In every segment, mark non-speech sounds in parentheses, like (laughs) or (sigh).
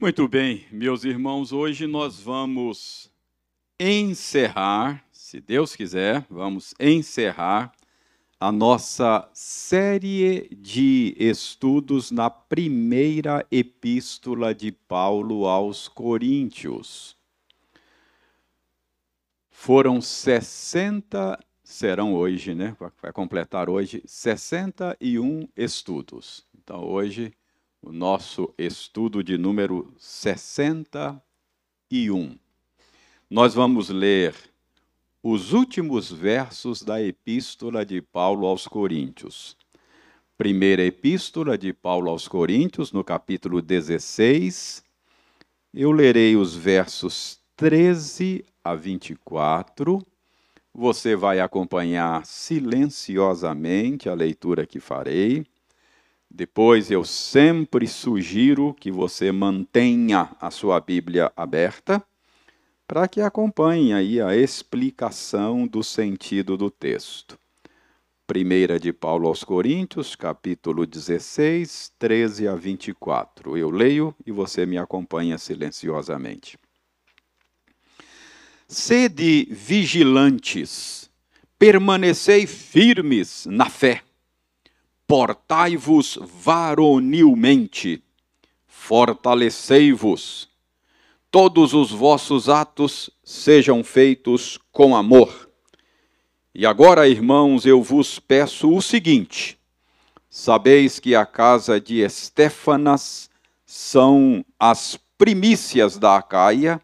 Muito bem, meus irmãos, hoje nós vamos encerrar, se Deus quiser, vamos encerrar a nossa série de estudos na primeira epístola de Paulo aos Coríntios. Foram 60, serão hoje, né? Vai completar hoje 61 estudos. Então, hoje o nosso estudo de número 61. Nós vamos ler os últimos versos da Epístola de Paulo aos Coríntios. Primeira Epístola de Paulo aos Coríntios, no capítulo 16. Eu lerei os versos 13 a 24. Você vai acompanhar silenciosamente a leitura que farei. Depois eu sempre sugiro que você mantenha a sua Bíblia aberta para que acompanhe aí a explicação do sentido do texto. Primeira de Paulo aos Coríntios, capítulo 16, 13 a 24. Eu leio e você me acompanha silenciosamente. Sede vigilantes, permanecei firmes na fé portai-vos varonilmente, fortalecei-vos, todos os vossos atos sejam feitos com amor. E agora, irmãos, eu vos peço o seguinte: sabeis que a casa de Estéfanas são as primícias da Acaia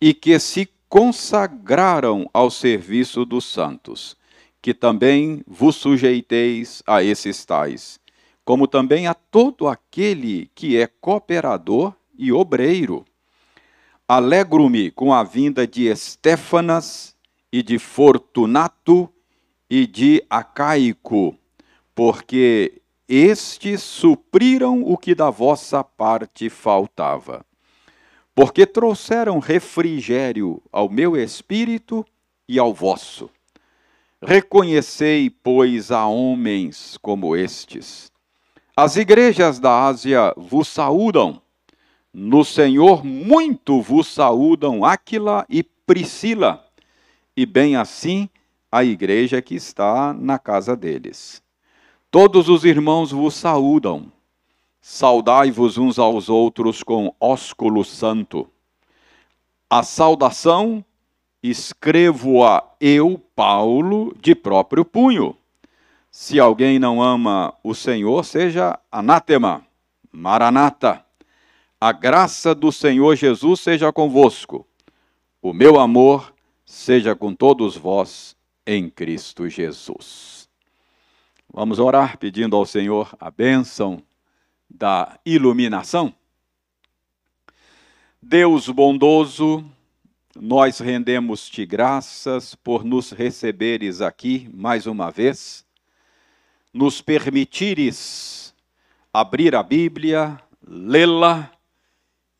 e que se consagraram ao serviço dos santos que também vos sujeiteis a esses tais, como também a todo aquele que é cooperador e obreiro. Alegro-me com a vinda de Estéfanas e de Fortunato e de Acaico, porque estes supriram o que da vossa parte faltava. Porque trouxeram refrigério ao meu espírito e ao vosso. Reconhecei, pois, a homens como estes. As igrejas da Ásia vos saúdam. No Senhor muito vos saúdam Áquila e Priscila, e bem assim a igreja que está na casa deles. Todos os irmãos vos saúdam. Saudai-vos uns aos outros com ósculo santo. A saudação escrevo-a eu, Paulo, de próprio punho. Se alguém não ama o Senhor, seja anátema, maranata. A graça do Senhor Jesus seja convosco. O meu amor seja com todos vós em Cristo Jesus. Vamos orar pedindo ao Senhor a bênção da iluminação. Deus bondoso, nós rendemos-te graças por nos receberes aqui mais uma vez, nos permitires abrir a Bíblia, lê-la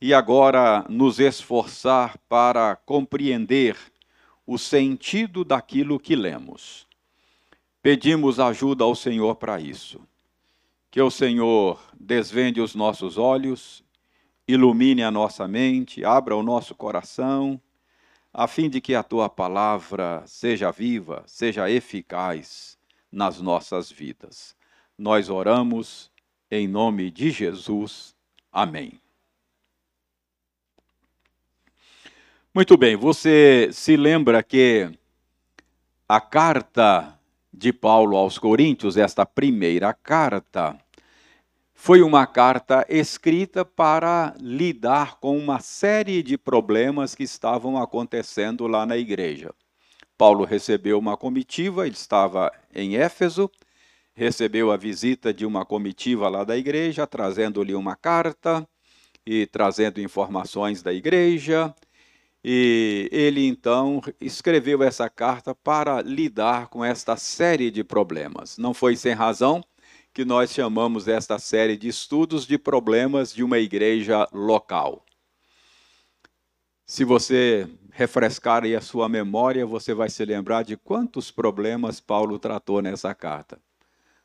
e agora nos esforçar para compreender o sentido daquilo que lemos. Pedimos ajuda ao Senhor para isso. Que o Senhor desvende os nossos olhos, ilumine a nossa mente, abra o nosso coração a fim de que a tua palavra seja viva, seja eficaz nas nossas vidas. Nós oramos em nome de Jesus. Amém. Muito bem, você se lembra que a carta de Paulo aos Coríntios, esta primeira carta, foi uma carta escrita para lidar com uma série de problemas que estavam acontecendo lá na igreja. Paulo recebeu uma comitiva, ele estava em Éfeso, recebeu a visita de uma comitiva lá da igreja, trazendo-lhe uma carta e trazendo informações da igreja. E ele então escreveu essa carta para lidar com esta série de problemas. Não foi sem razão que nós chamamos esta série de estudos de problemas de uma igreja local. Se você refrescar aí a sua memória, você vai se lembrar de quantos problemas Paulo tratou nessa carta.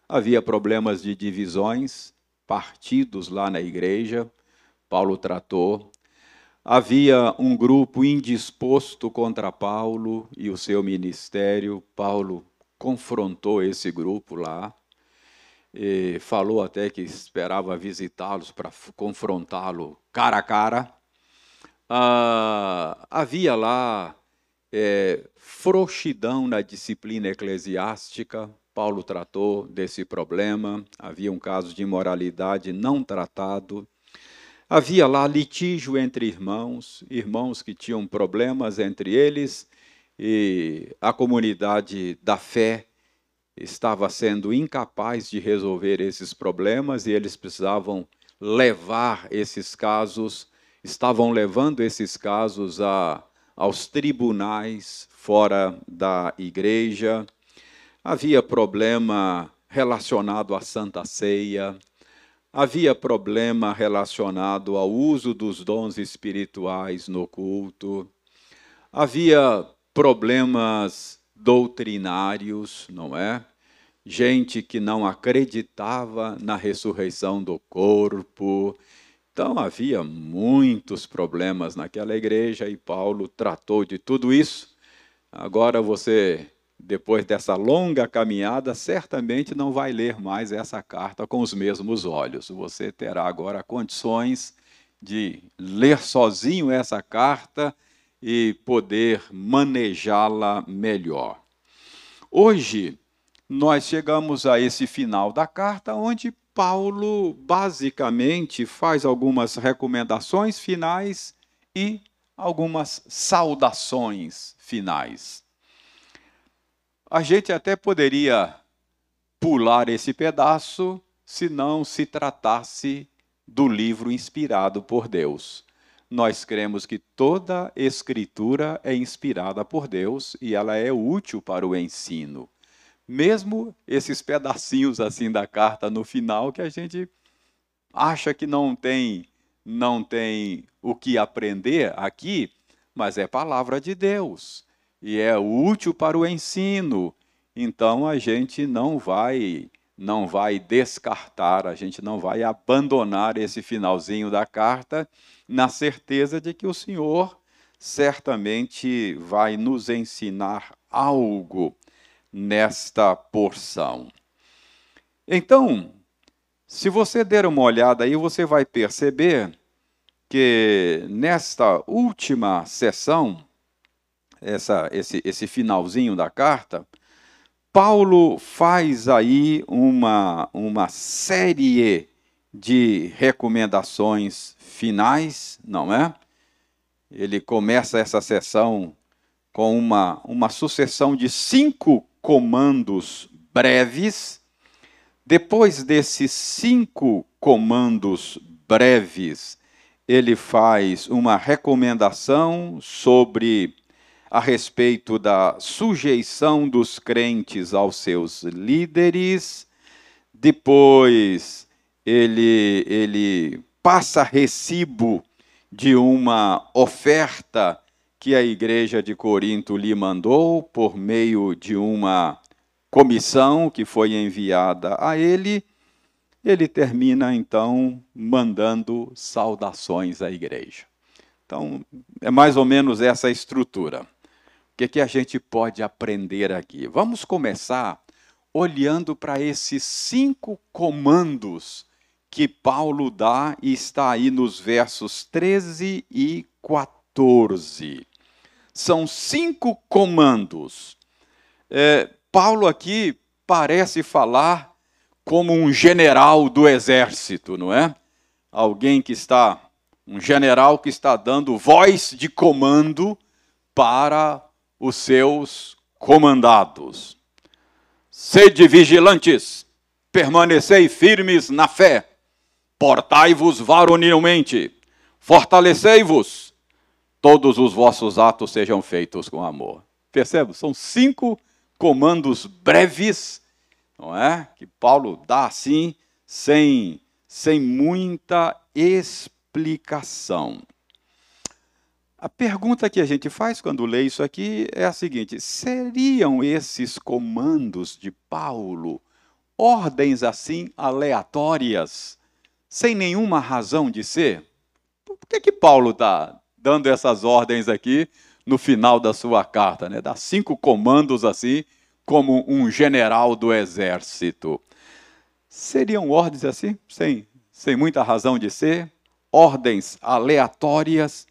Havia problemas de divisões, partidos lá na igreja, Paulo tratou. Havia um grupo indisposto contra Paulo e o seu ministério. Paulo confrontou esse grupo lá. E falou até que esperava visitá-los para confrontá-lo cara a cara. Ah, havia lá é, frouxidão na disciplina eclesiástica. Paulo tratou desse problema. Havia um caso de imoralidade não tratado. Havia lá litígio entre irmãos, irmãos que tinham problemas entre eles, e a comunidade da fé estava sendo incapaz de resolver esses problemas e eles precisavam levar esses casos, estavam levando esses casos a, aos tribunais fora da igreja. Havia problema relacionado à Santa Ceia, havia problema relacionado ao uso dos dons espirituais no culto, havia problemas doutrinários, não é? Gente que não acreditava na ressurreição do corpo. Então havia muitos problemas naquela igreja e Paulo tratou de tudo isso. Agora você depois dessa longa caminhada, certamente não vai ler mais essa carta com os mesmos olhos. Você terá agora condições de ler sozinho essa carta e poder manejá-la melhor. Hoje, nós chegamos a esse final da carta, onde Paulo basicamente faz algumas recomendações finais e algumas saudações finais. A gente até poderia pular esse pedaço se não se tratasse do livro inspirado por Deus. Nós cremos que toda escritura é inspirada por Deus e ela é útil para o ensino. Mesmo esses pedacinhos assim da carta no final que a gente acha que não tem não tem o que aprender aqui, mas é palavra de Deus e é útil para o ensino. Então a gente não vai não vai descartar, a gente não vai abandonar esse finalzinho da carta na certeza de que o Senhor certamente vai nos ensinar algo nesta porção. Então, se você der uma olhada aí, você vai perceber que nesta última sessão essa, esse, esse finalzinho da carta, Paulo faz aí uma, uma série de recomendações finais, não é? Ele começa essa sessão com uma, uma sucessão de cinco comandos breves. Depois desses cinco comandos breves, ele faz uma recomendação sobre a respeito da sujeição dos crentes aos seus líderes, depois ele, ele passa recibo de uma oferta que a igreja de Corinto lhe mandou por meio de uma comissão que foi enviada a ele. Ele termina então mandando saudações à igreja. Então, é mais ou menos essa estrutura que, que a gente pode aprender aqui? Vamos começar olhando para esses cinco comandos que Paulo dá e está aí nos versos 13 e 14. São cinco comandos. É, Paulo aqui parece falar como um general do exército, não é? Alguém que está, um general que está dando voz de comando para os seus comandados. Sede vigilantes, permanecei firmes na fé, portai-vos varonilmente, fortalecei-vos, todos os vossos atos sejam feitos com amor. Percebe? São cinco comandos breves, não é? Que Paulo dá assim, sem, sem muita explicação. A pergunta que a gente faz quando lê isso aqui é a seguinte: seriam esses comandos de Paulo ordens assim aleatórias, sem nenhuma razão de ser? que é que Paulo está dando essas ordens aqui no final da sua carta? Né? Dá cinco comandos assim, como um general do exército. Seriam ordens assim, sem, sem muita razão de ser? Ordens aleatórias?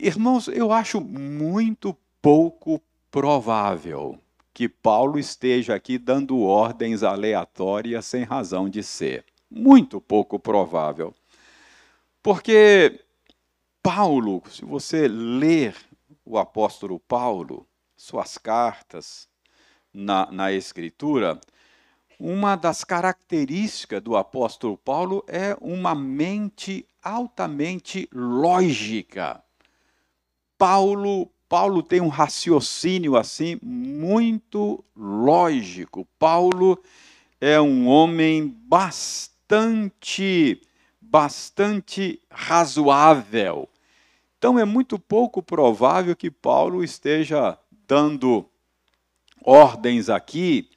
Irmãos, eu acho muito pouco provável que Paulo esteja aqui dando ordens aleatórias sem razão de ser. Muito pouco provável. Porque Paulo, se você ler o apóstolo Paulo, suas cartas na, na Escritura, uma das características do apóstolo Paulo é uma mente altamente lógica. Paulo, Paulo tem um raciocínio assim muito lógico. Paulo é um homem bastante bastante razoável. Então é muito pouco provável que Paulo esteja dando ordens aqui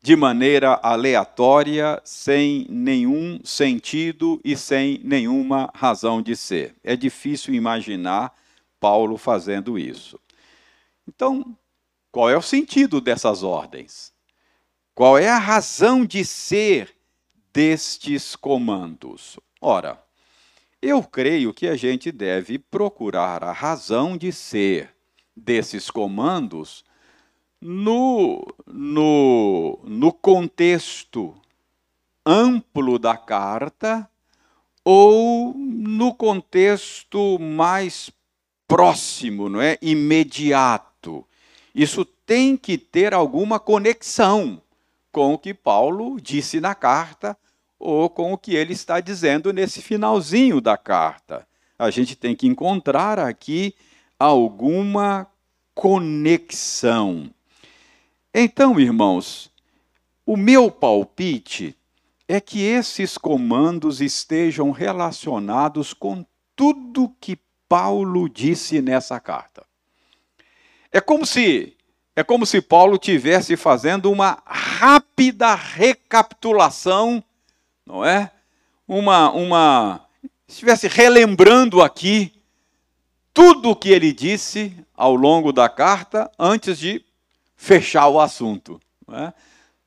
de maneira aleatória, sem nenhum sentido e sem nenhuma razão de ser. É difícil imaginar Paulo fazendo isso. Então, qual é o sentido dessas ordens? Qual é a razão de ser destes comandos? Ora, eu creio que a gente deve procurar a razão de ser desses comandos no, no, no contexto amplo da carta ou no contexto mais próximo, não é? Imediato. Isso tem que ter alguma conexão com o que Paulo disse na carta ou com o que ele está dizendo nesse finalzinho da carta. A gente tem que encontrar aqui alguma conexão. Então, irmãos, o meu palpite é que esses comandos estejam relacionados com tudo que Paulo disse nessa carta. É como se é como se Paulo tivesse fazendo uma rápida recapitulação, não é? Uma uma estivesse relembrando aqui tudo o que ele disse ao longo da carta antes de fechar o assunto. Não é?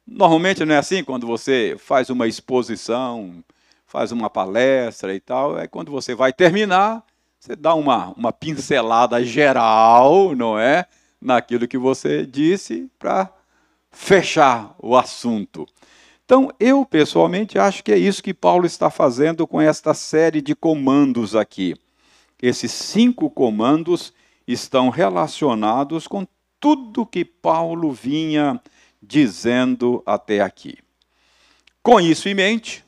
Normalmente não é assim quando você faz uma exposição, faz uma palestra e tal, é quando você vai terminar, você dá uma, uma pincelada geral, não é? Naquilo que você disse para fechar o assunto. Então, eu pessoalmente acho que é isso que Paulo está fazendo com esta série de comandos aqui. Esses cinco comandos estão relacionados com tudo que Paulo vinha dizendo até aqui. Com isso em mente,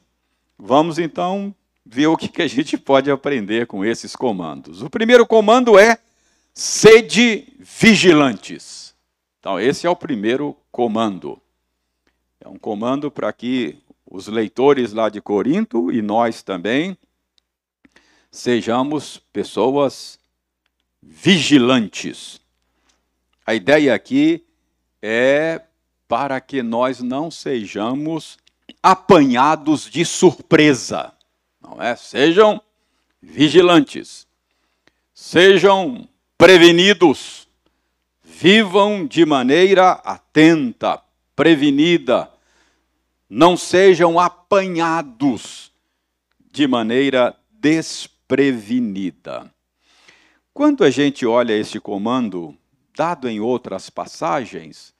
vamos então ver o que a gente pode aprender com esses comandos. O primeiro comando é sede vigilantes. Então, esse é o primeiro comando. É um comando para que os leitores lá de Corinto e nós também sejamos pessoas vigilantes. A ideia aqui é para que nós não sejamos apanhados de surpresa não é? Sejam vigilantes, sejam prevenidos, vivam de maneira atenta, prevenida, não sejam apanhados de maneira desprevenida. Quando a gente olha esse comando, dado em outras passagens,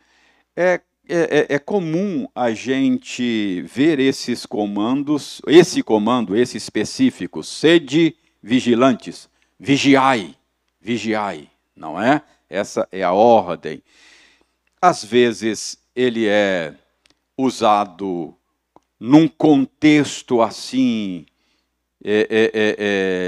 é é, é, é, comum a gente ver esses comandos, esse comando, esse específico, sede vigilantes, vigiai, vigiai, não é? Essa é a ordem. Às vezes ele é usado num contexto assim é, é, é,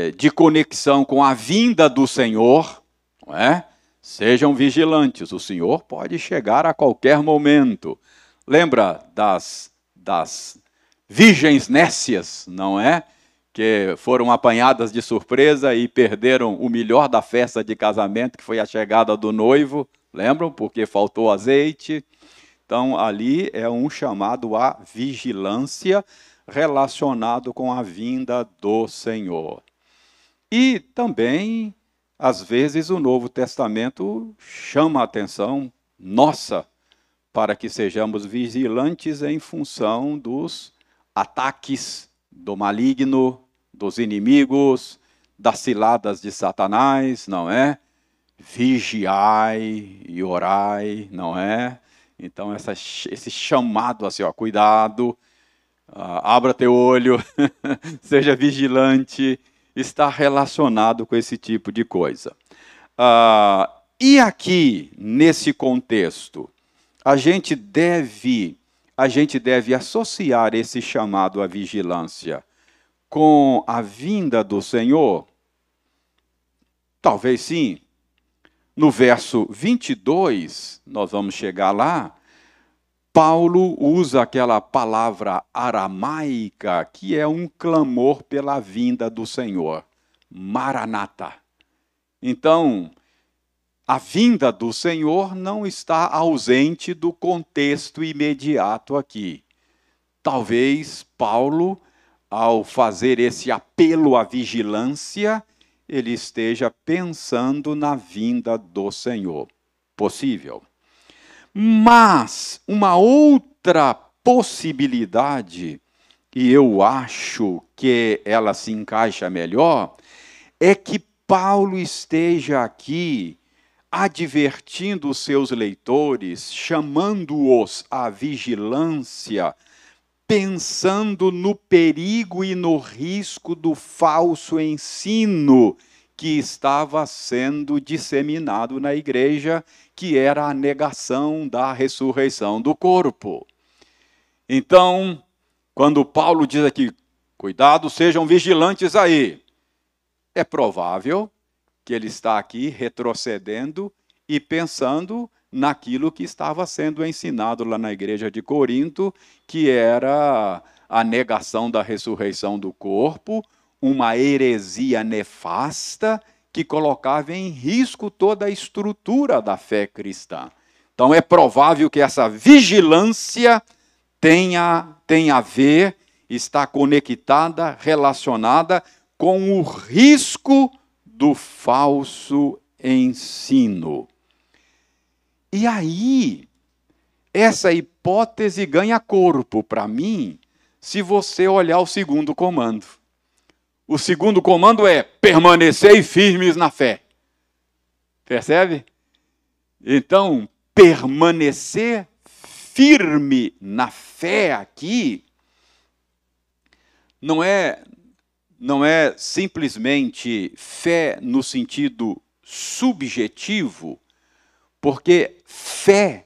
é de conexão com a vinda do Senhor, não é? Sejam vigilantes, o Senhor pode chegar a qualquer momento. Lembra das, das virgens nécias, não é? Que foram apanhadas de surpresa e perderam o melhor da festa de casamento, que foi a chegada do noivo. Lembram? Porque faltou azeite. Então, ali é um chamado à vigilância relacionado com a vinda do Senhor. E também, às vezes, o Novo Testamento chama a atenção nossa para que sejamos vigilantes em função dos ataques do maligno, dos inimigos, das ciladas de Satanás, não é? Vigiai e orai, não é? Então, essa, esse chamado assim, ó, cuidado, uh, abra teu olho, (laughs) seja vigilante, está relacionado com esse tipo de coisa. Uh, e aqui, nesse contexto, a gente deve a gente deve associar esse chamado à vigilância com a vinda do Senhor? Talvez sim. No verso 22, nós vamos chegar lá, Paulo usa aquela palavra aramaica que é um clamor pela vinda do Senhor, Maranata. Então, a vinda do Senhor não está ausente do contexto imediato aqui. Talvez Paulo, ao fazer esse apelo à vigilância, ele esteja pensando na vinda do Senhor. Possível. Mas uma outra possibilidade, e eu acho que ela se encaixa melhor, é que Paulo esteja aqui advertindo os seus leitores, chamando-os à vigilância, pensando no perigo e no risco do falso ensino que estava sendo disseminado na igreja, que era a negação da ressurreição do corpo. Então, quando Paulo diz aqui, cuidado, sejam vigilantes aí, é provável que ele está aqui retrocedendo e pensando naquilo que estava sendo ensinado lá na igreja de Corinto, que era a negação da ressurreição do corpo, uma heresia nefasta que colocava em risco toda a estrutura da fé cristã. Então é provável que essa vigilância tenha, tenha a ver, está conectada, relacionada com o risco do falso ensino. E aí, essa hipótese ganha corpo para mim se você olhar o segundo comando. O segundo comando é permanecer firmes na fé. Percebe? Então, permanecer firme na fé aqui não é não é simplesmente fé no sentido subjetivo, porque fé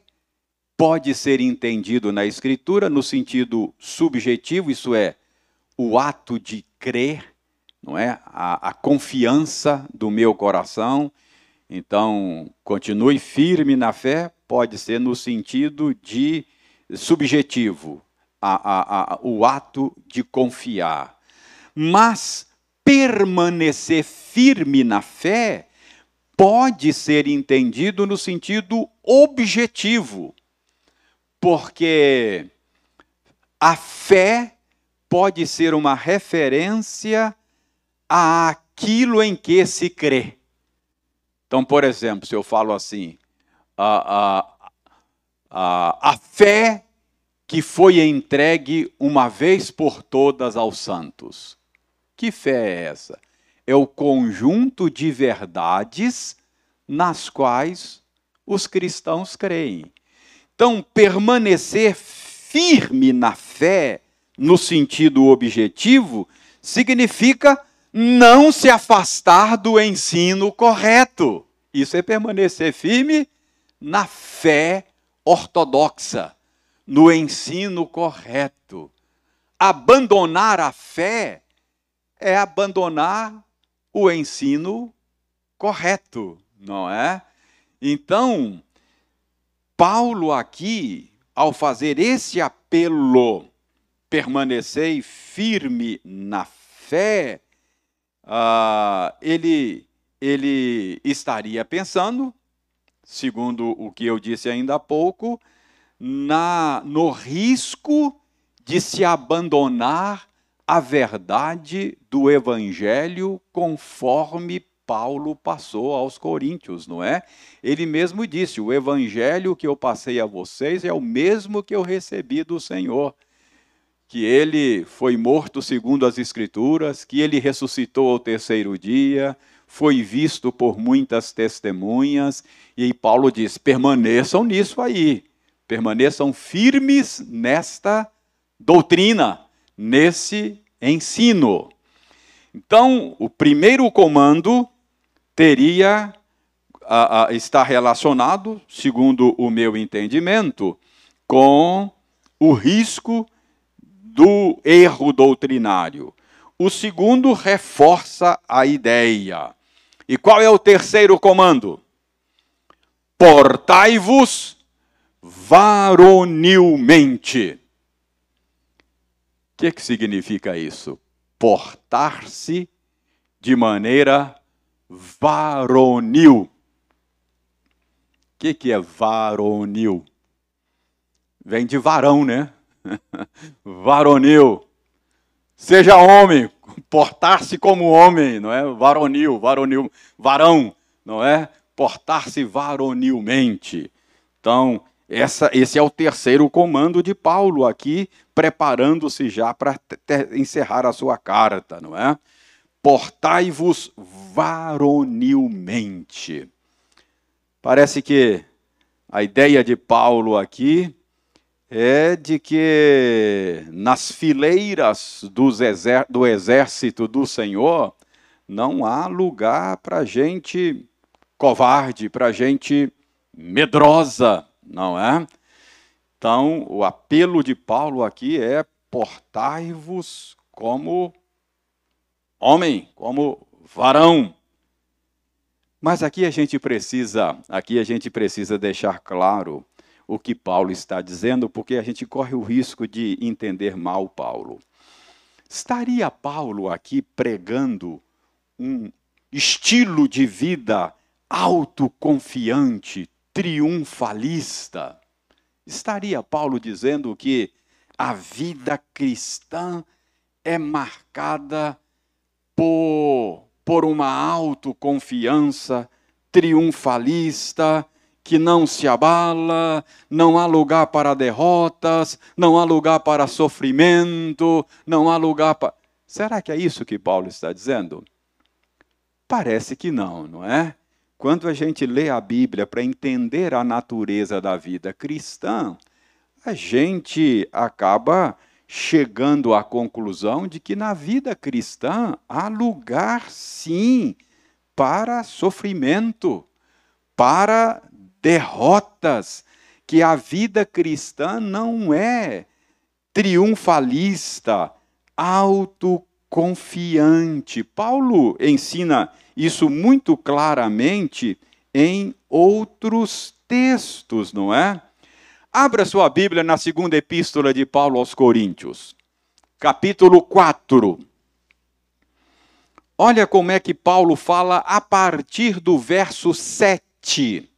pode ser entendido na escritura no sentido subjetivo, isso é, o ato de crer, não é? A, a confiança do meu coração. Então, continue firme na fé, pode ser no sentido de subjetivo, a, a, o ato de confiar. Mas permanecer firme na fé pode ser entendido no sentido objetivo, porque a fé pode ser uma referência àquilo em que se crê. Então, por exemplo, se eu falo assim, a, a, a, a fé que foi entregue uma vez por todas aos santos. Que fé é essa? É o conjunto de verdades nas quais os cristãos creem. Então, permanecer firme na fé, no sentido objetivo, significa não se afastar do ensino correto. Isso é permanecer firme na fé ortodoxa, no ensino correto. Abandonar a fé é abandonar o ensino correto, não é? Então, Paulo aqui, ao fazer esse apelo, permanecei firme na fé, uh, ele, ele estaria pensando, segundo o que eu disse ainda há pouco, na, no risco de se abandonar a verdade do evangelho conforme Paulo passou aos coríntios, não é? Ele mesmo disse: "O evangelho que eu passei a vocês é o mesmo que eu recebi do Senhor" que ele foi morto segundo as Escrituras, que ele ressuscitou ao terceiro dia, foi visto por muitas testemunhas, e Paulo diz: permaneçam nisso aí, permaneçam firmes nesta doutrina, nesse ensino. Então, o primeiro comando teria a, a, está relacionado, segundo o meu entendimento, com o risco do erro doutrinário. O segundo reforça a ideia. E qual é o terceiro comando? Portai-vos varonilmente. O que, que significa isso? Portar-se de maneira varonil. O que, que é varonil? Vem de varão, né? (laughs) varonil. Seja homem, portar-se como homem, não é? Varonil, varonil, varão, não é? Portar-se varonilmente. Então, essa, esse é o terceiro comando de Paulo aqui, preparando-se já para encerrar a sua carta, não é? Portai-vos varonilmente. Parece que a ideia de Paulo aqui é de que nas fileiras do exército do Senhor não há lugar para gente covarde, para gente medrosa, não é? Então, o apelo de Paulo aqui é portai-vos como homem, como varão. Mas aqui a gente precisa, aqui a gente precisa deixar claro o que Paulo está dizendo, porque a gente corre o risco de entender mal Paulo. Estaria Paulo aqui pregando um estilo de vida autoconfiante, triunfalista? Estaria Paulo dizendo que a vida cristã é marcada por, por uma autoconfiança triunfalista, que não se abala, não há lugar para derrotas, não há lugar para sofrimento, não há lugar para. Será que é isso que Paulo está dizendo? Parece que não, não é? Quando a gente lê a Bíblia para entender a natureza da vida cristã, a gente acaba chegando à conclusão de que na vida cristã há lugar, sim, para sofrimento, para derrotas, que a vida cristã não é triunfalista, autoconfiante. Paulo ensina isso muito claramente em outros textos, não é? Abra sua Bíblia na segunda epístola de Paulo aos Coríntios, capítulo 4. Olha como é que Paulo fala a partir do verso 7.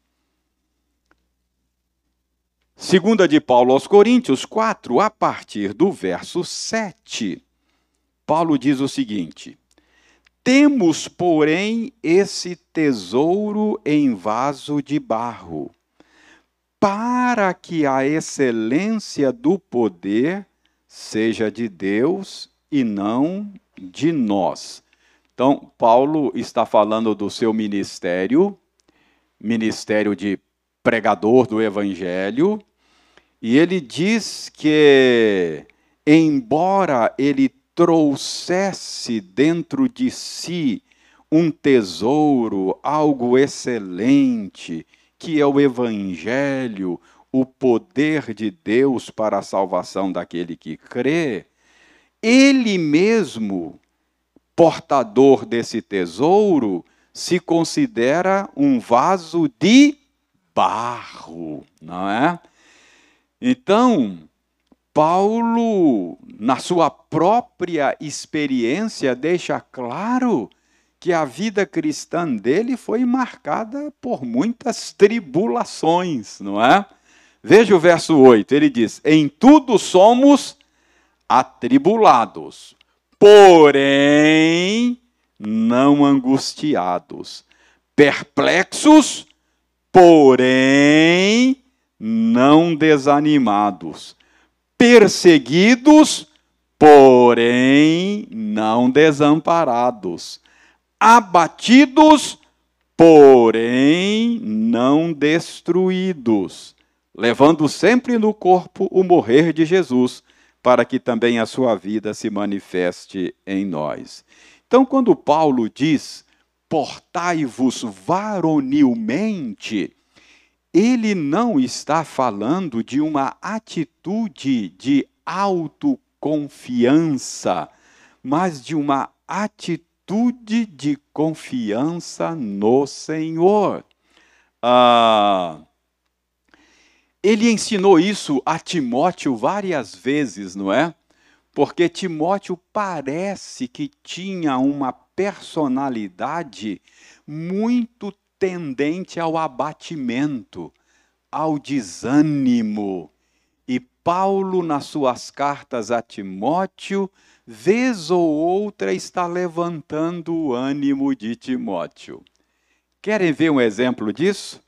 Segunda de Paulo aos Coríntios 4, a partir do verso 7, Paulo diz o seguinte: Temos, porém, esse tesouro em vaso de barro, para que a excelência do poder seja de Deus e não de nós. Então, Paulo está falando do seu ministério, ministério de pregador do evangelho, e ele diz que, embora ele trouxesse dentro de si um tesouro, algo excelente, que é o Evangelho, o poder de Deus para a salvação daquele que crê, ele mesmo, portador desse tesouro, se considera um vaso de barro, não é? Então, Paulo, na sua própria experiência, deixa claro que a vida cristã dele foi marcada por muitas tribulações, não é? Veja o verso 8, ele diz: Em tudo somos atribulados, porém não angustiados, perplexos, porém não desanimados, perseguidos, porém não desamparados, abatidos, porém não destruídos, levando sempre no corpo o morrer de Jesus, para que também a sua vida se manifeste em nós. Então, quando Paulo diz: portai-vos varonilmente, ele não está falando de uma atitude de autoconfiança, mas de uma atitude de confiança no Senhor. Ah, ele ensinou isso a Timóteo várias vezes, não é? Porque Timóteo parece que tinha uma personalidade muito tendente ao abatimento, ao desânimo. E Paulo, nas suas cartas a Timóteo, vez ou outra está levantando o ânimo de Timóteo. Querem ver um exemplo disso?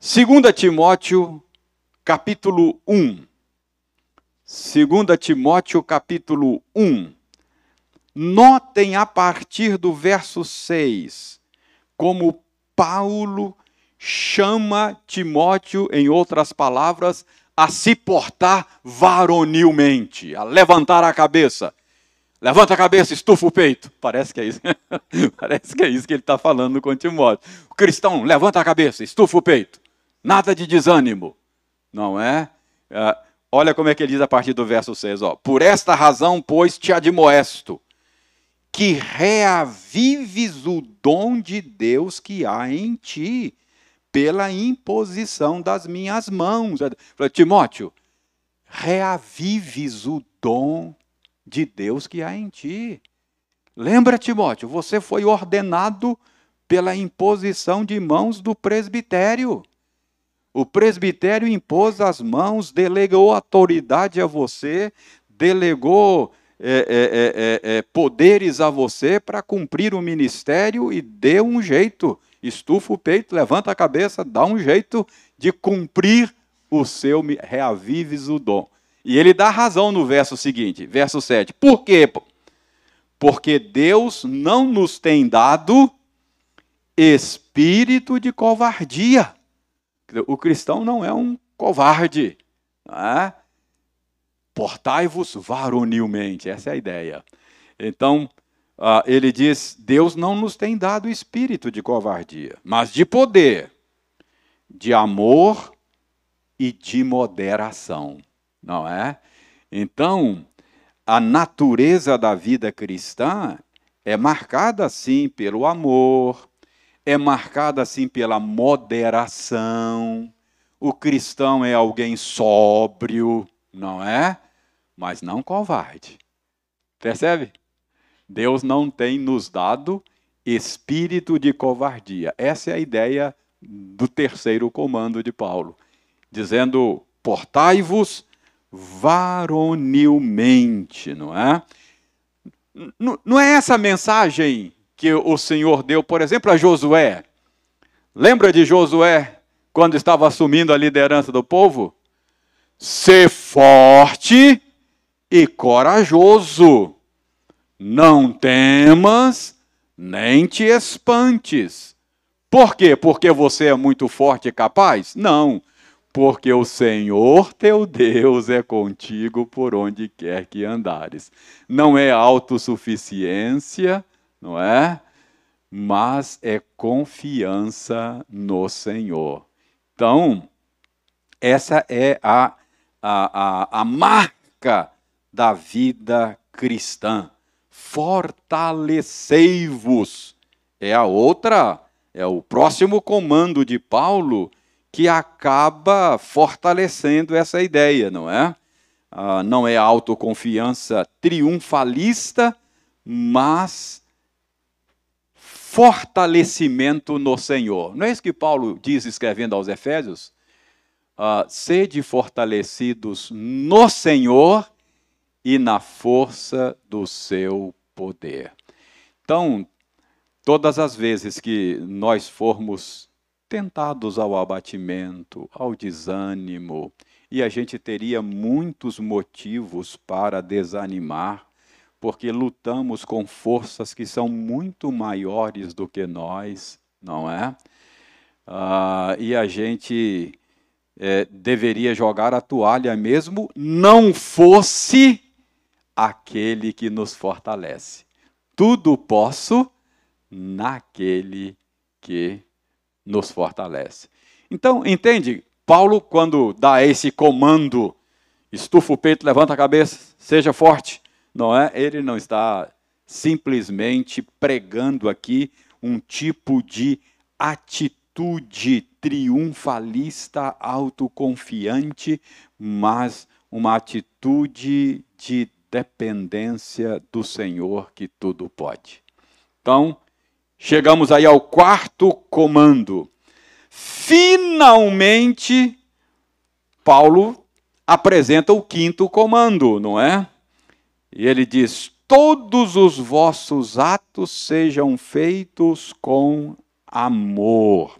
2 Timóteo, capítulo 1. 2 Timóteo, capítulo 1. Notem a partir do verso 6 como Paulo chama Timóteo, em outras palavras, a se portar varonilmente, a levantar a cabeça. Levanta a cabeça, estufa o peito. Parece que é isso. (laughs) Parece que é isso que ele está falando com Timóteo. O cristão, levanta a cabeça, estufa o peito. Nada de desânimo, não é? é? olha como é que ele diz a partir do verso 6. Ó. Por esta razão, pois, te admoesto, que reavives o dom de Deus que há em ti, pela imposição das minhas mãos. Timóteo, reavives o dom de Deus que há em ti. Lembra, Timóteo, você foi ordenado pela imposição de mãos do presbitério. O presbitério impôs as mãos, delegou autoridade a você, delegou é, é, é, é poderes a você para cumprir o ministério e dê um jeito. Estufa o peito, levanta a cabeça, dá um jeito de cumprir o seu reavives o dom. E ele dá razão no verso seguinte, verso 7. Por quê? Porque Deus não nos tem dado espírito de covardia o cristão não é um covarde. É? Portai-vos varonilmente, essa é a ideia. Então, uh, ele diz: Deus não nos tem dado espírito de covardia, mas de poder, de amor e de moderação, não é? Então, a natureza da vida cristã é marcada, sim, pelo amor, é marcada assim pela moderação. O cristão é alguém sóbrio, não é? Mas não covarde. Percebe? Deus não tem nos dado espírito de covardia. Essa é a ideia do terceiro comando de Paulo, dizendo: portai-vos varonilmente, não é? Não é essa a mensagem que o Senhor deu, por exemplo, a Josué. Lembra de Josué quando estava assumindo a liderança do povo? Ser forte e corajoso. Não temas, nem te espantes. Por quê? Porque você é muito forte e capaz? Não. Porque o Senhor teu Deus é contigo por onde quer que andares. Não é autossuficiência, não é? Mas é confiança no Senhor. Então, essa é a, a, a, a marca da vida cristã. Fortalecei-vos. É a outra, é o próximo comando de Paulo que acaba fortalecendo essa ideia, não é? Ah, não é autoconfiança triunfalista, mas fortalecimento no Senhor. Não é isso que Paulo diz escrevendo aos Efésios? Uh, sede fortalecidos no Senhor e na força do seu poder. Então, todas as vezes que nós formos tentados ao abatimento, ao desânimo, e a gente teria muitos motivos para desanimar, porque lutamos com forças que são muito maiores do que nós, não é? Ah, e a gente é, deveria jogar a toalha mesmo, não fosse aquele que nos fortalece. Tudo posso naquele que nos fortalece. Então, entende? Paulo, quando dá esse comando, estufa o peito, levanta a cabeça, seja forte, não é? Ele não está simplesmente pregando aqui um tipo de atitude triunfalista, autoconfiante, mas uma atitude de dependência do Senhor que tudo pode. Então, chegamos aí ao quarto comando Finalmente, Paulo apresenta o quinto comando, não é? E ele diz: Todos os vossos atos sejam feitos com amor.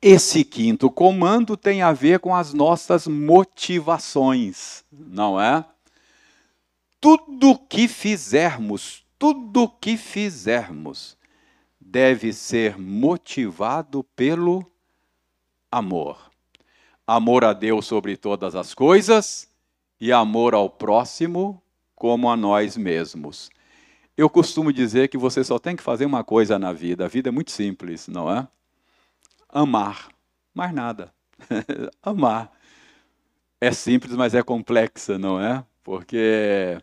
Esse quinto comando tem a ver com as nossas motivações, não é? Tudo que fizermos, tudo que fizermos, deve ser motivado pelo amor. Amor a Deus sobre todas as coisas e amor ao próximo como a nós mesmos. Eu costumo dizer que você só tem que fazer uma coisa na vida. A vida é muito simples, não é? Amar. Mais nada. (laughs) Amar. É simples, mas é complexa, não é? Porque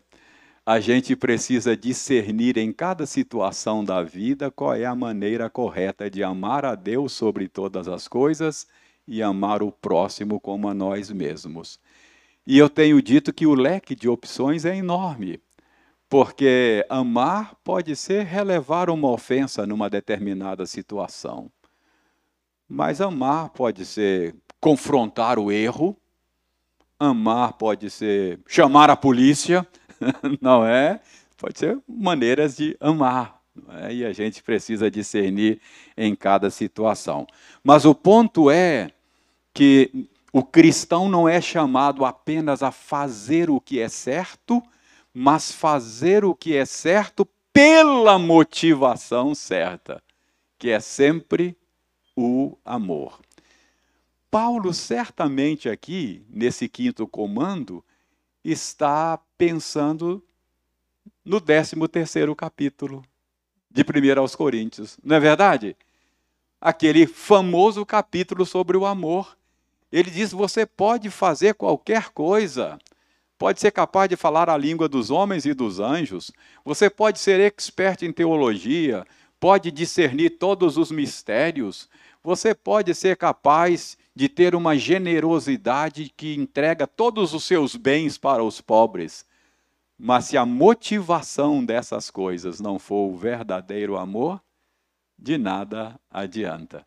a gente precisa discernir em cada situação da vida qual é a maneira correta de amar a Deus sobre todas as coisas e amar o próximo como a nós mesmos. E eu tenho dito que o leque de opções é enorme, porque amar pode ser relevar uma ofensa numa determinada situação. Mas amar pode ser confrontar o erro, amar pode ser chamar a polícia, (laughs) não é? Pode ser maneiras de amar. É? E a gente precisa discernir em cada situação. Mas o ponto é que o cristão não é chamado apenas a fazer o que é certo, mas fazer o que é certo pela motivação certa, que é sempre o amor. Paulo, certamente aqui, nesse quinto comando, está pensando no 13 terceiro capítulo de 1 aos Coríntios. Não é verdade? Aquele famoso capítulo sobre o amor. Ele diz: você pode fazer qualquer coisa. Pode ser capaz de falar a língua dos homens e dos anjos. Você pode ser expert em teologia. Pode discernir todos os mistérios. Você pode ser capaz de ter uma generosidade que entrega todos os seus bens para os pobres. Mas se a motivação dessas coisas não for o verdadeiro amor, de nada adianta.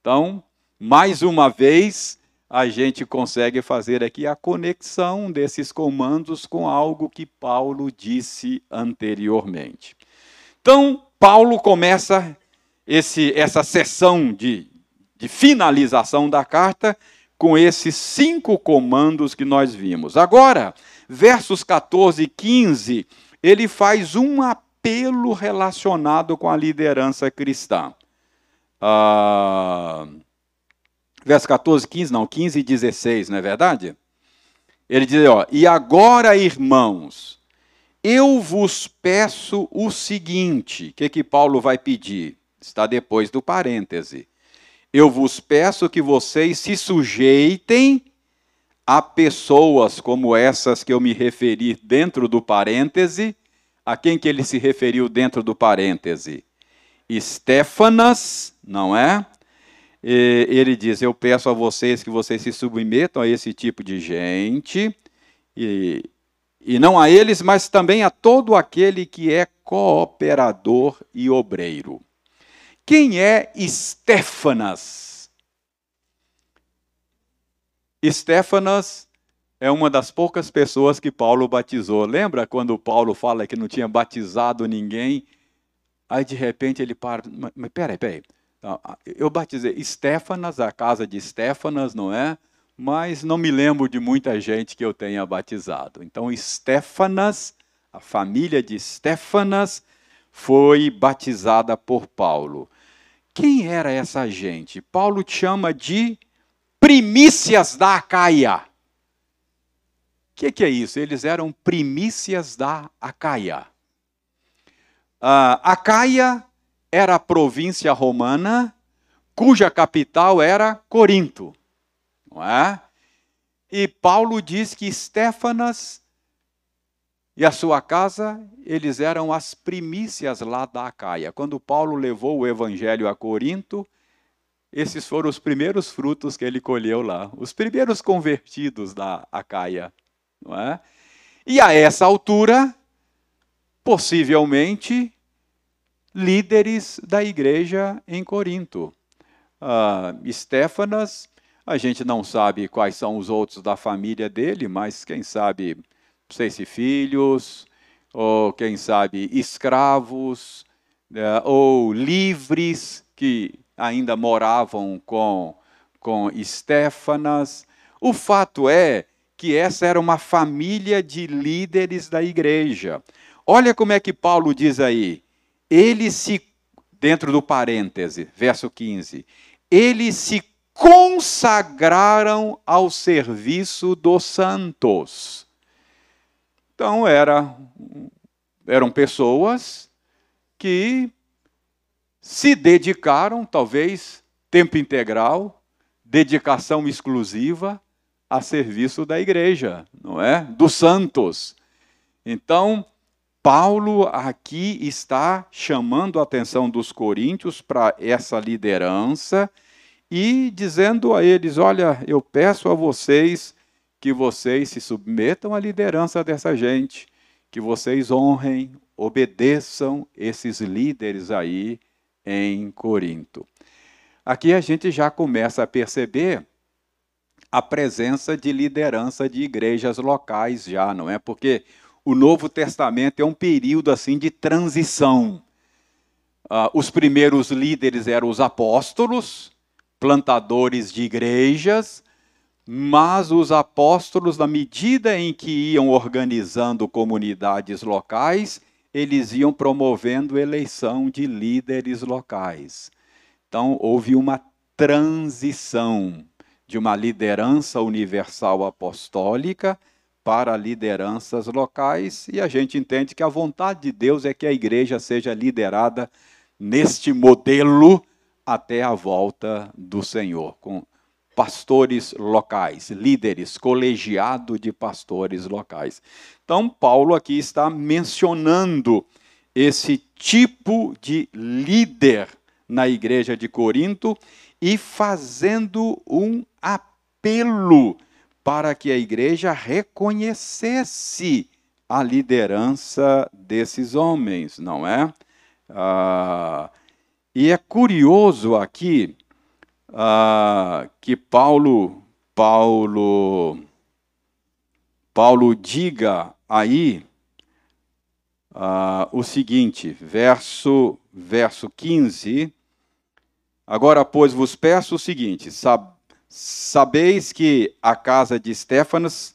Então, mais uma vez, a gente consegue fazer aqui a conexão desses comandos com algo que Paulo disse anteriormente. Então, Paulo começa esse, essa sessão de de finalização da carta com esses cinco comandos que nós vimos. Agora, versos 14 e 15, ele faz um apelo relacionado com a liderança cristã. Ah, versos 14 e 15, não, 15 e 16, não é verdade? Ele diz, ó, e agora, irmãos, eu vos peço o seguinte, o que, que Paulo vai pedir? Está depois do parêntese eu vos peço que vocês se sujeitem a pessoas como essas que eu me referi dentro do parêntese. A quem que ele se referiu dentro do parêntese? Estéfanas, não é? E ele diz: Eu peço a vocês que vocês se submetam a esse tipo de gente, e, e não a eles, mas também a todo aquele que é cooperador e obreiro. Quem é Estéfanas? Estéfanas é uma das poucas pessoas que Paulo batizou. Lembra quando Paulo fala que não tinha batizado ninguém? Aí de repente ele para, mas peraí, peraí. Eu batizei Estéfanas, a casa de Estéfanas, não é? Mas não me lembro de muita gente que eu tenha batizado. Então, Estéfanas, a família de Estéfanas, foi batizada por Paulo. Quem era essa gente? Paulo chama de primícias da Acaia. O que, que, é isso? Eles eram primícias da Acaia. Uh, Acaia era a província romana cuja capital era Corinto, não é? E Paulo diz que Estéfanas e a sua casa, eles eram as primícias lá da Acaia. Quando Paulo levou o evangelho a Corinto, esses foram os primeiros frutos que ele colheu lá, os primeiros convertidos da Acaia, não é? E a essa altura, possivelmente líderes da igreja em Corinto. Uh, Estéfanas, a gente não sabe quais são os outros da família dele, mas quem sabe, sei se filhos, ou quem sabe escravos, uh, ou livres que ainda moravam com, com Estéfanas. O fato é que essa era uma família de líderes da igreja. Olha como é que Paulo diz aí. Eles se, dentro do parêntese, verso 15, eles se consagraram ao serviço dos santos. Então, era, eram pessoas que se dedicaram, talvez tempo integral, dedicação exclusiva a serviço da igreja, não é? Dos santos. Então, Paulo aqui está chamando a atenção dos coríntios para essa liderança e dizendo a eles: Olha, eu peço a vocês que vocês se submetam à liderança dessa gente, que vocês honrem, obedeçam esses líderes aí em Corinto. Aqui a gente já começa a perceber a presença de liderança de igrejas locais já, não é? Porque o Novo Testamento é um período assim de transição. Uh, os primeiros líderes eram os apóstolos, plantadores de igrejas, mas os apóstolos, na medida em que iam organizando comunidades locais, eles iam promovendo eleição de líderes locais. Então, houve uma transição de uma liderança universal apostólica para lideranças locais, e a gente entende que a vontade de Deus é que a igreja seja liderada neste modelo até a volta do Senhor, com pastores locais, líderes, colegiado de pastores locais. Então, Paulo aqui está mencionando esse tipo de líder na igreja de Corinto e fazendo um apelo para que a igreja reconhecesse a liderança desses homens, não é? Ah, e é curioso aqui ah, que Paulo, Paulo, Paulo diga aí ah, o seguinte, verso, verso 15. Agora, pois, vos peço o seguinte: sab Sabeis que a casa de Stefanas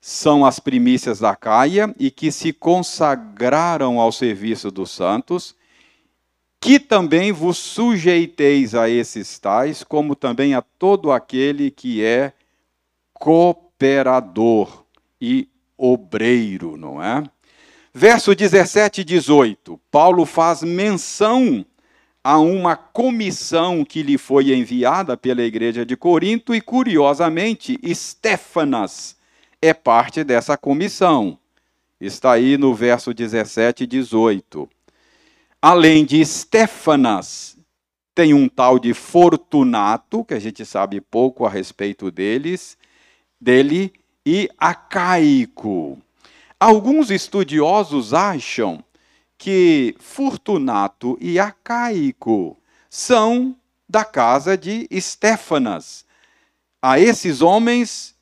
são as primícias da Caia e que se consagraram ao serviço dos santos, que também vos sujeiteis a esses tais, como também a todo aquele que é cooperador e obreiro, não é? Verso 17 e 18, Paulo faz menção a uma comissão que lhe foi enviada pela igreja de Corinto e, curiosamente, Estéfanas é parte dessa comissão. Está aí no verso 17 e 18. Além de Estéfanas, tem um tal de Fortunato, que a gente sabe pouco a respeito deles, dele, e Acaico. Alguns estudiosos acham que Fortunato e Acaico são da casa de Estéfanas. A esses homens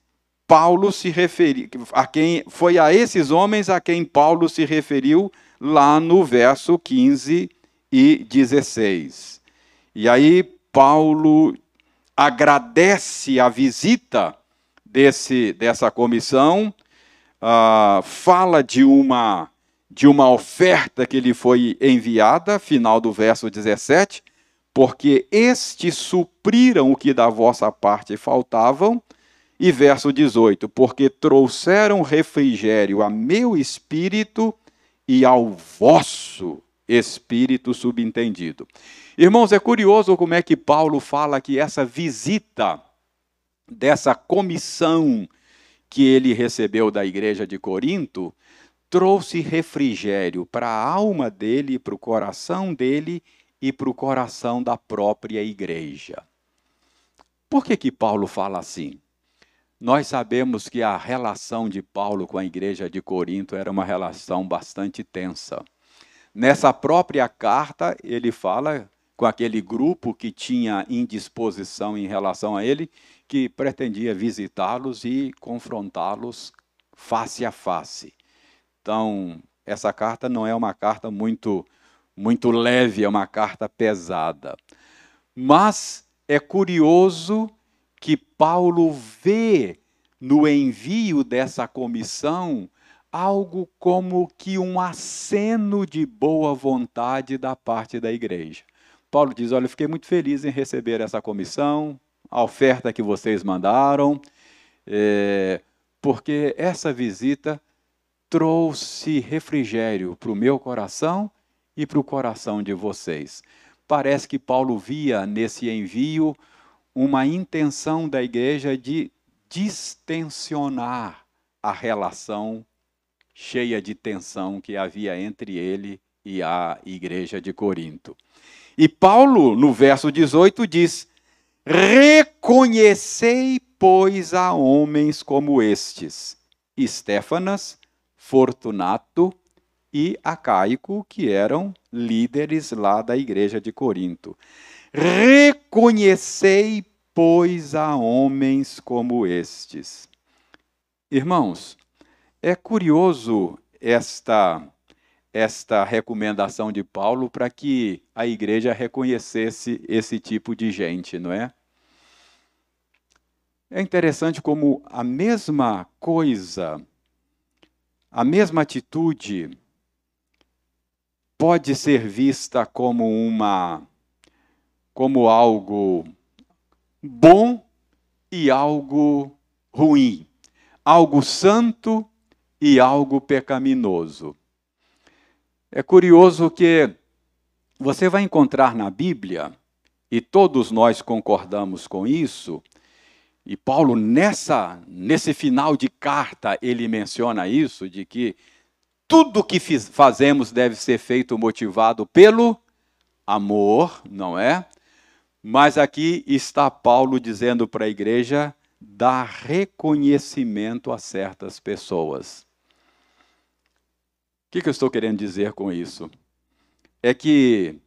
Paulo se referiu, a quem foi a esses homens a quem Paulo se referiu lá no verso 15 e 16. E aí Paulo agradece a visita desse, dessa comissão, uh, fala de uma, de uma oferta que lhe foi enviada, final do verso 17, porque estes supriram o que da vossa parte faltavam, e verso 18: Porque trouxeram refrigério a meu espírito e ao vosso espírito subentendido. Irmãos, é curioso como é que Paulo fala que essa visita dessa comissão que ele recebeu da igreja de Corinto trouxe refrigério para a alma dele, para o coração dele e para o coração da própria igreja. Por que que Paulo fala assim? Nós sabemos que a relação de Paulo com a igreja de Corinto era uma relação bastante tensa. Nessa própria carta, ele fala com aquele grupo que tinha indisposição em relação a ele, que pretendia visitá-los e confrontá-los face a face. Então, essa carta não é uma carta muito muito leve, é uma carta pesada. Mas é curioso que Paulo vê no envio dessa comissão algo como que um aceno de boa vontade da parte da igreja. Paulo diz: Olha, eu fiquei muito feliz em receber essa comissão, a oferta que vocês mandaram, é, porque essa visita trouxe refrigério para o meu coração e para o coração de vocês. Parece que Paulo via nesse envio uma intenção da igreja de distensionar a relação cheia de tensão que havia entre ele e a igreja de Corinto. E Paulo, no verso 18, diz: Reconhecei, pois, a homens como estes, Estéfanas, Fortunato e Acaico, que eram líderes lá da igreja de Corinto. Reconhecei, pois, a homens como estes. Irmãos, é curioso esta esta recomendação de Paulo para que a igreja reconhecesse esse tipo de gente, não é? É interessante como a mesma coisa, a mesma atitude pode ser vista como uma como algo bom e algo ruim, algo santo e algo pecaminoso. É curioso que você vai encontrar na Bíblia, e todos nós concordamos com isso, e Paulo nessa nesse final de carta ele menciona isso de que tudo que fazemos deve ser feito motivado pelo amor, não é? Mas aqui está Paulo dizendo para a igreja dar reconhecimento a certas pessoas. O que, que eu estou querendo dizer com isso? É que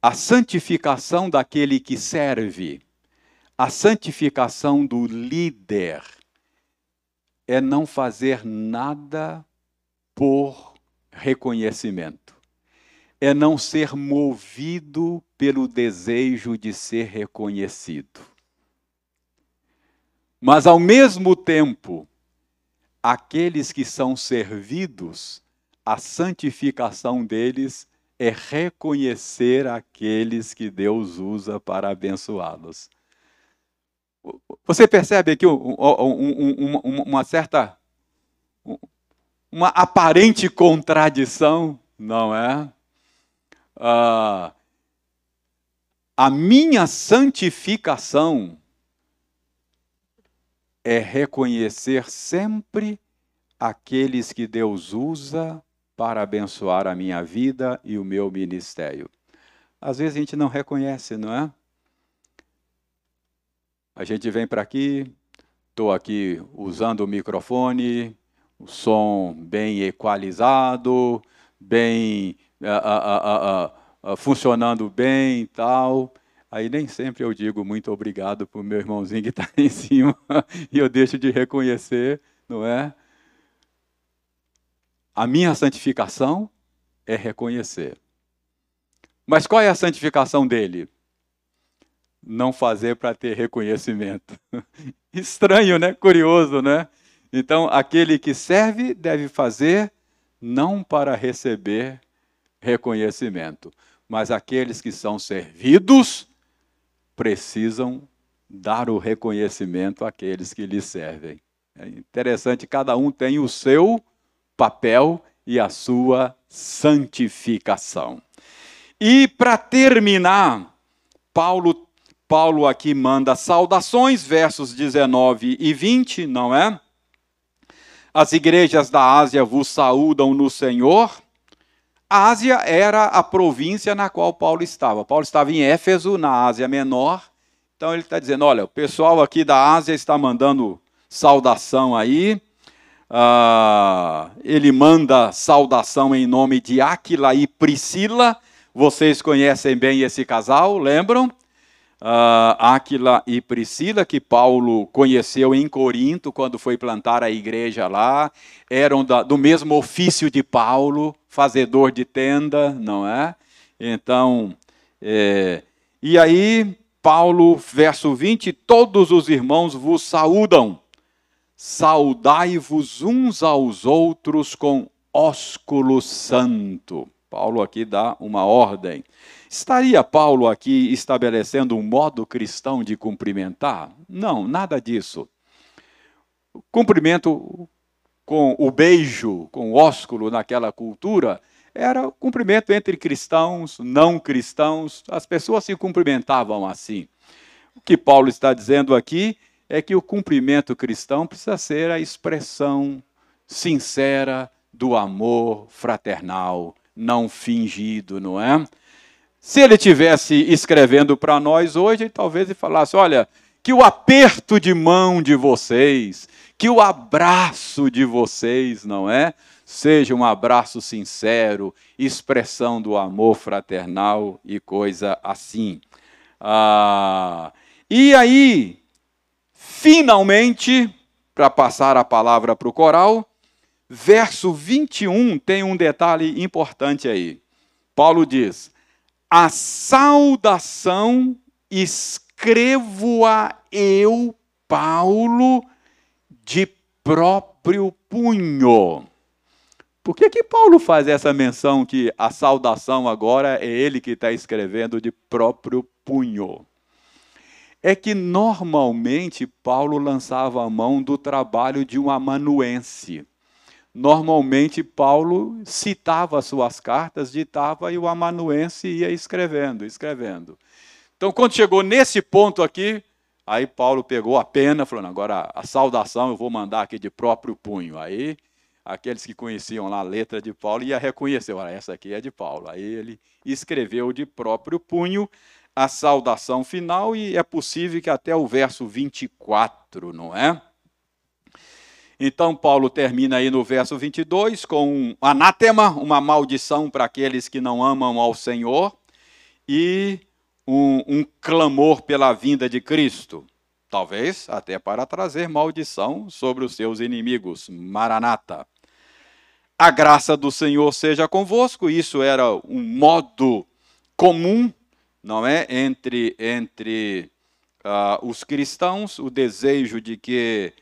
a santificação daquele que serve, a santificação do líder, é não fazer nada por reconhecimento é não ser movido pelo desejo de ser reconhecido. Mas, ao mesmo tempo, aqueles que são servidos, a santificação deles é reconhecer aqueles que Deus usa para abençoá-los. Você percebe aqui uma certa, uma aparente contradição, não é? Ah, a minha santificação é reconhecer sempre aqueles que Deus usa para abençoar a minha vida e o meu ministério. Às vezes a gente não reconhece, não é? A gente vem para aqui, estou aqui usando o microfone, o som bem equalizado, bem funcionando bem e tal. Aí nem sempre eu digo muito obrigado para o meu irmãozinho que está (laughs) em cima e eu deixo de reconhecer, não é? A minha santificação é reconhecer. Mas qual é a santificação dele? Não fazer para ter reconhecimento. (laughs) Estranho, né? Curioso, né? Então, aquele que serve deve fazer não para receber reconhecimento, mas aqueles que são servidos precisam dar o reconhecimento àqueles que lhe servem. É interessante, cada um tem o seu papel e a sua santificação. E para terminar, Paulo Paulo aqui manda saudações, versos 19 e 20, não é? As igrejas da Ásia vos saúdam no Senhor. Ásia era a província na qual Paulo estava. Paulo estava em Éfeso, na Ásia Menor. Então ele está dizendo: olha, o pessoal aqui da Ásia está mandando saudação aí. Ah, ele manda saudação em nome de Áquila e Priscila. Vocês conhecem bem esse casal, lembram? uh, Áquila e Priscila, que Paulo conheceu em Corinto, quando foi plantar a igreja lá, eram da, do mesmo ofício de Paulo, fazedor de tenda, não é? Então, é, e aí, Paulo, verso 20: Todos os irmãos vos saúdam, saudai-vos uns aos outros com ósculo santo. Paulo aqui dá uma ordem. Estaria Paulo aqui estabelecendo um modo cristão de cumprimentar? Não, nada disso. cumprimento com o beijo, com o ósculo naquela cultura, era cumprimento entre cristãos, não cristãos, as pessoas se cumprimentavam assim. O que Paulo está dizendo aqui é que o cumprimento cristão precisa ser a expressão sincera do amor fraternal, não fingido, não é? Se ele tivesse escrevendo para nós hoje, talvez ele falasse: olha, que o aperto de mão de vocês, que o abraço de vocês, não é? Seja um abraço sincero, expressão do amor fraternal e coisa assim. Ah, e aí, finalmente, para passar a palavra para o coral, verso 21 tem um detalhe importante aí. Paulo diz: a saudação escrevo-a eu, Paulo, de próprio punho. Por que, que Paulo faz essa menção que a saudação agora é ele que está escrevendo de próprio punho? É que normalmente Paulo lançava a mão do trabalho de um amanuense normalmente Paulo citava suas cartas, ditava e o amanuense ia escrevendo, escrevendo. Então, quando chegou nesse ponto aqui, aí Paulo pegou a pena, falando: agora a saudação eu vou mandar aqui de próprio punho. Aí aqueles que conheciam lá a letra de Paulo ia reconhecer: olha, essa aqui é de Paulo. Aí ele escreveu de próprio punho a saudação final, e é possível que até o verso 24, não é? Então, Paulo termina aí no verso 22 com um anátema, uma maldição para aqueles que não amam ao Senhor, e um, um clamor pela vinda de Cristo. Talvez até para trazer maldição sobre os seus inimigos. Maranata. A graça do Senhor seja convosco. Isso era um modo comum, não é, entre entre uh, os cristãos, o desejo de que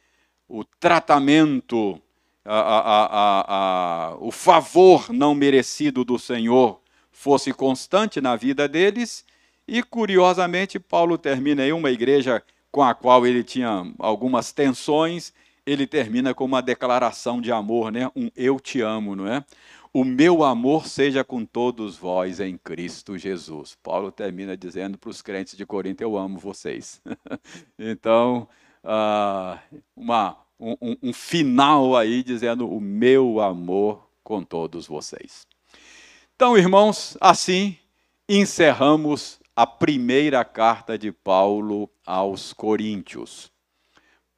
o tratamento, a, a, o favor não merecido do Senhor fosse constante na vida deles. E, curiosamente, Paulo termina aí uma igreja com a qual ele tinha algumas tensões, ele termina com uma declaração de amor, né? um eu te amo, não é? O meu amor seja com todos vós em Cristo Jesus. Paulo termina dizendo para os crentes de Corinto: Eu amo vocês. (laughs) então, uh, uma, um, um final aí dizendo o meu amor com todos vocês. Então, irmãos, assim encerramos a primeira carta de Paulo aos Coríntios.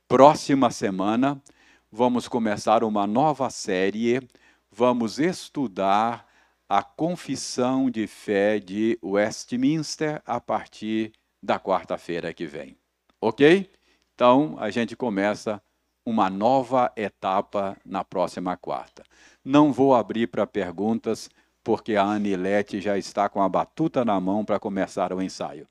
Próxima semana vamos começar uma nova série, vamos estudar a confissão de fé de Westminster a partir da quarta-feira que vem. Ok? Então, a gente começa uma nova etapa na próxima quarta. Não vou abrir para perguntas, porque a Anilete já está com a batuta na mão para começar o ensaio.